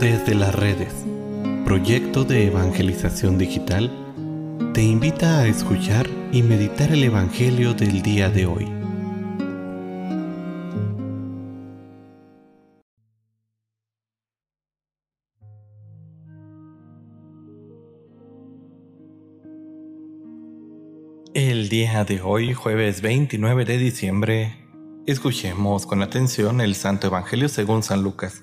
Desde las redes, proyecto de evangelización digital, te invita a escuchar y meditar el Evangelio del día de hoy. El día de hoy, jueves 29 de diciembre, escuchemos con atención el Santo Evangelio según San Lucas.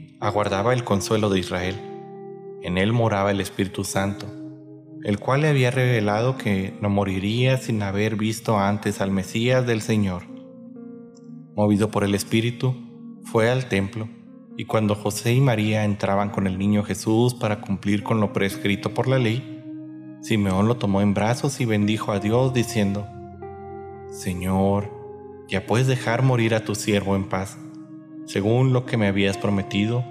aguardaba el consuelo de Israel. En él moraba el Espíritu Santo, el cual le había revelado que no moriría sin haber visto antes al Mesías del Señor. Movido por el Espíritu, fue al templo, y cuando José y María entraban con el niño Jesús para cumplir con lo prescrito por la ley, Simeón lo tomó en brazos y bendijo a Dios diciendo, Señor, ya puedes dejar morir a tu siervo en paz, según lo que me habías prometido,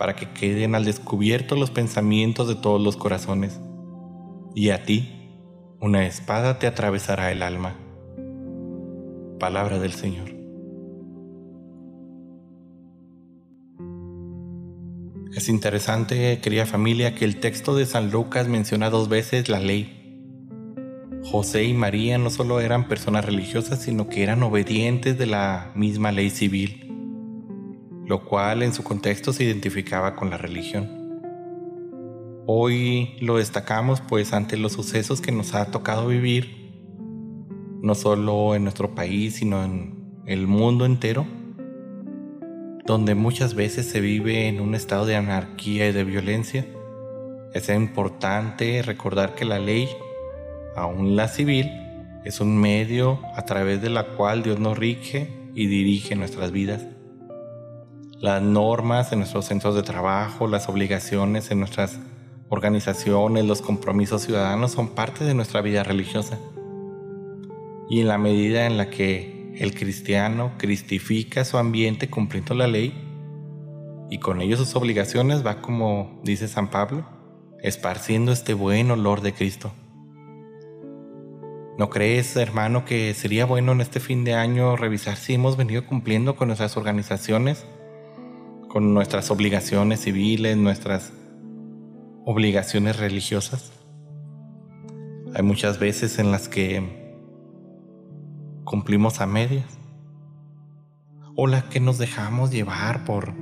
para que queden al descubierto los pensamientos de todos los corazones. Y a ti, una espada te atravesará el alma. Palabra del Señor. Es interesante, querida familia, que el texto de San Lucas menciona dos veces la ley. José y María no solo eran personas religiosas, sino que eran obedientes de la misma ley civil lo cual en su contexto se identificaba con la religión. Hoy lo destacamos pues ante los sucesos que nos ha tocado vivir, no solo en nuestro país, sino en el mundo entero, donde muchas veces se vive en un estado de anarquía y de violencia. Es importante recordar que la ley, aún la civil, es un medio a través de la cual Dios nos rige y dirige nuestras vidas las normas en nuestros centros de trabajo, las obligaciones en nuestras organizaciones, los compromisos ciudadanos son parte de nuestra vida religiosa. Y en la medida en la que el cristiano cristifica su ambiente cumpliendo la ley y con ello sus obligaciones va como dice San Pablo, esparciendo este buen olor de Cristo. ¿No crees, hermano, que sería bueno en este fin de año revisar si hemos venido cumpliendo con nuestras organizaciones? Con nuestras obligaciones civiles, nuestras obligaciones religiosas. Hay muchas veces en las que cumplimos a medias o las que nos dejamos llevar por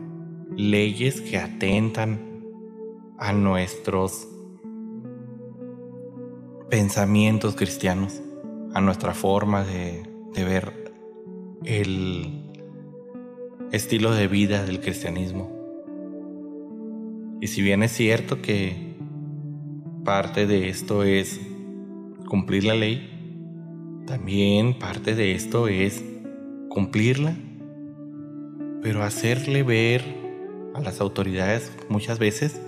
leyes que atentan a nuestros pensamientos cristianos, a nuestra forma de, de ver el estilo de vida del cristianismo. Y si bien es cierto que parte de esto es cumplir la ley, también parte de esto es cumplirla, pero hacerle ver a las autoridades muchas veces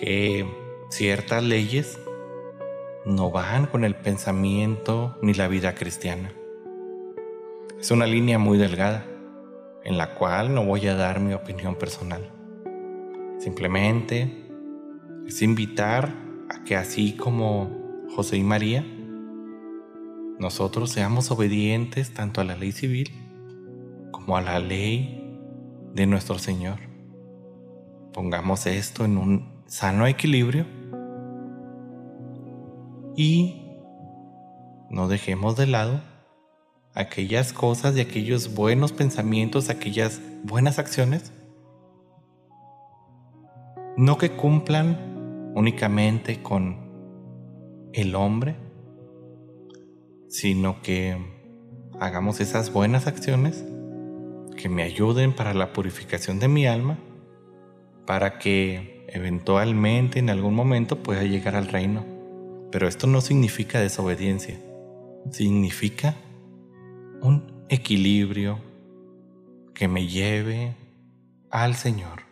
que ciertas leyes no van con el pensamiento ni la vida cristiana. Es una línea muy delgada en la cual no voy a dar mi opinión personal. Simplemente es invitar a que así como José y María, nosotros seamos obedientes tanto a la ley civil como a la ley de nuestro Señor. Pongamos esto en un sano equilibrio y no dejemos de lado aquellas cosas y aquellos buenos pensamientos, aquellas buenas acciones, no que cumplan únicamente con el hombre, sino que hagamos esas buenas acciones que me ayuden para la purificación de mi alma, para que eventualmente en algún momento pueda llegar al reino. Pero esto no significa desobediencia, significa un equilibrio que me lleve al Señor.